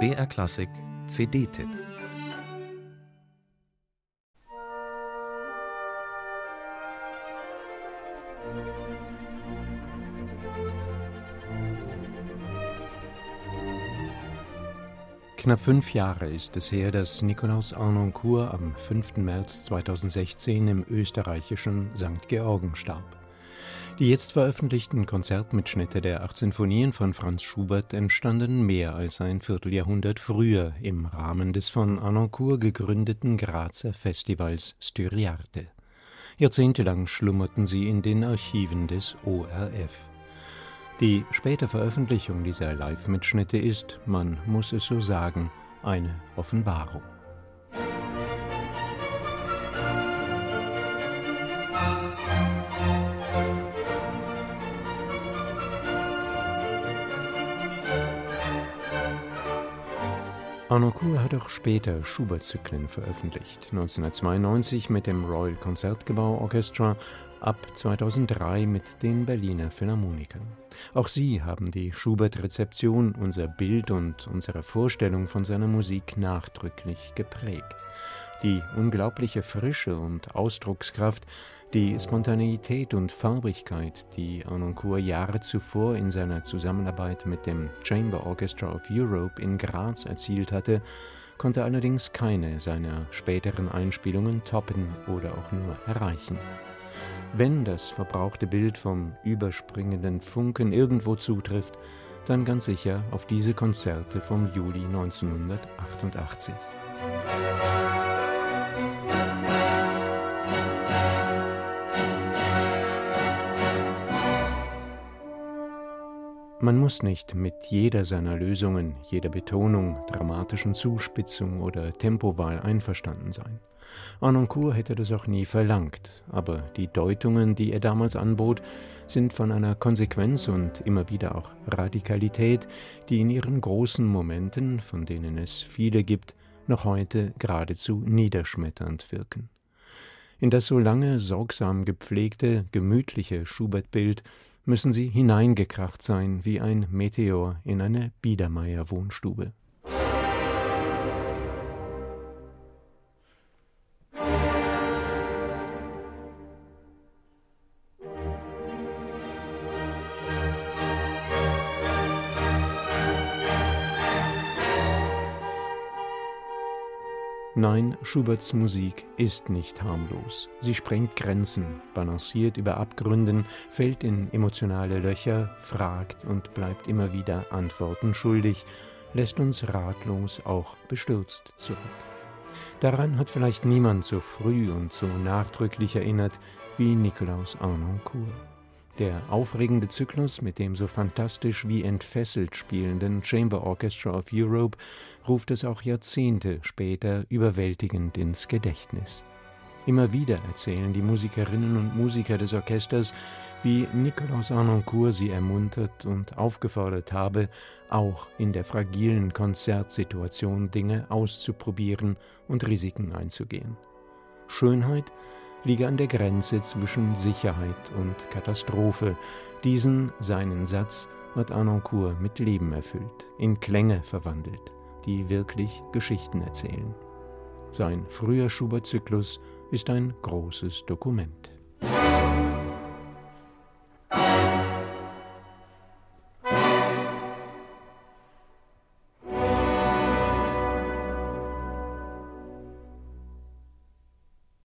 BR Klassik CD-Tipp Knapp fünf Jahre ist es her, dass Nikolaus Arnoncourt am 5. März 2016 im österreichischen St. Georgen starb. Die jetzt veröffentlichten Konzertmitschnitte der acht Sinfonien von Franz Schubert entstanden mehr als ein Vierteljahrhundert früher im Rahmen des von Arnoncourt gegründeten Grazer Festivals Styriarte. Jahrzehntelang schlummerten sie in den Archiven des ORF. Die späte Veröffentlichung dieser Live-Mitschnitte ist, man muss es so sagen, eine Offenbarung. Arnoncourt hat auch später Schubert-Zyklen veröffentlicht. 1992 mit dem Royal Concertgebouw Orchestra, ab 2003 mit den Berliner Philharmonikern. Auch sie haben die Schubert-Rezeption, unser Bild und unsere Vorstellung von seiner Musik nachdrücklich geprägt. Die unglaubliche Frische und Ausdruckskraft, die Spontaneität und Farbigkeit, die Arnoncourt Jahre zuvor in seiner Zusammenarbeit mit dem Chamber Orchestra of Europe in Graz erzielt hatte, konnte allerdings keine seiner späteren Einspielungen toppen oder auch nur erreichen. Wenn das verbrauchte Bild vom überspringenden Funken irgendwo zutrifft, dann ganz sicher auf diese Konzerte vom Juli 1988. Man muss nicht mit jeder seiner Lösungen, jeder Betonung, dramatischen Zuspitzung oder Tempowahl einverstanden sein. Arnoncourt hätte das auch nie verlangt, aber die Deutungen, die er damals anbot, sind von einer Konsequenz und immer wieder auch Radikalität, die in ihren großen Momenten, von denen es viele gibt, noch heute geradezu niederschmetternd wirken. In das so lange sorgsam gepflegte, gemütliche Schubert-Bild müssen sie hineingekracht sein wie ein Meteor in eine Biedermeier-Wohnstube. Nein, Schuberts Musik ist nicht harmlos. Sie sprengt Grenzen, balanciert über Abgründen, fällt in emotionale Löcher, fragt und bleibt immer wieder Antworten schuldig, lässt uns ratlos, auch bestürzt zurück. Daran hat vielleicht niemand so früh und so nachdrücklich erinnert wie Nikolaus Arnoncourt. Der aufregende Zyklus mit dem so fantastisch wie entfesselt spielenden Chamber Orchestra of Europe ruft es auch Jahrzehnte später überwältigend ins Gedächtnis. Immer wieder erzählen die Musikerinnen und Musiker des Orchesters, wie Nicolas Arnoncourt sie ermuntert und aufgefordert habe, auch in der fragilen Konzertsituation Dinge auszuprobieren und Risiken einzugehen. Schönheit liege an der Grenze zwischen Sicherheit und Katastrophe. Diesen seinen Satz hat Arnoncourt mit Leben erfüllt, in Klänge verwandelt, die wirklich Geschichten erzählen. Sein früher Schubert-Zyklus ist ein großes Dokument.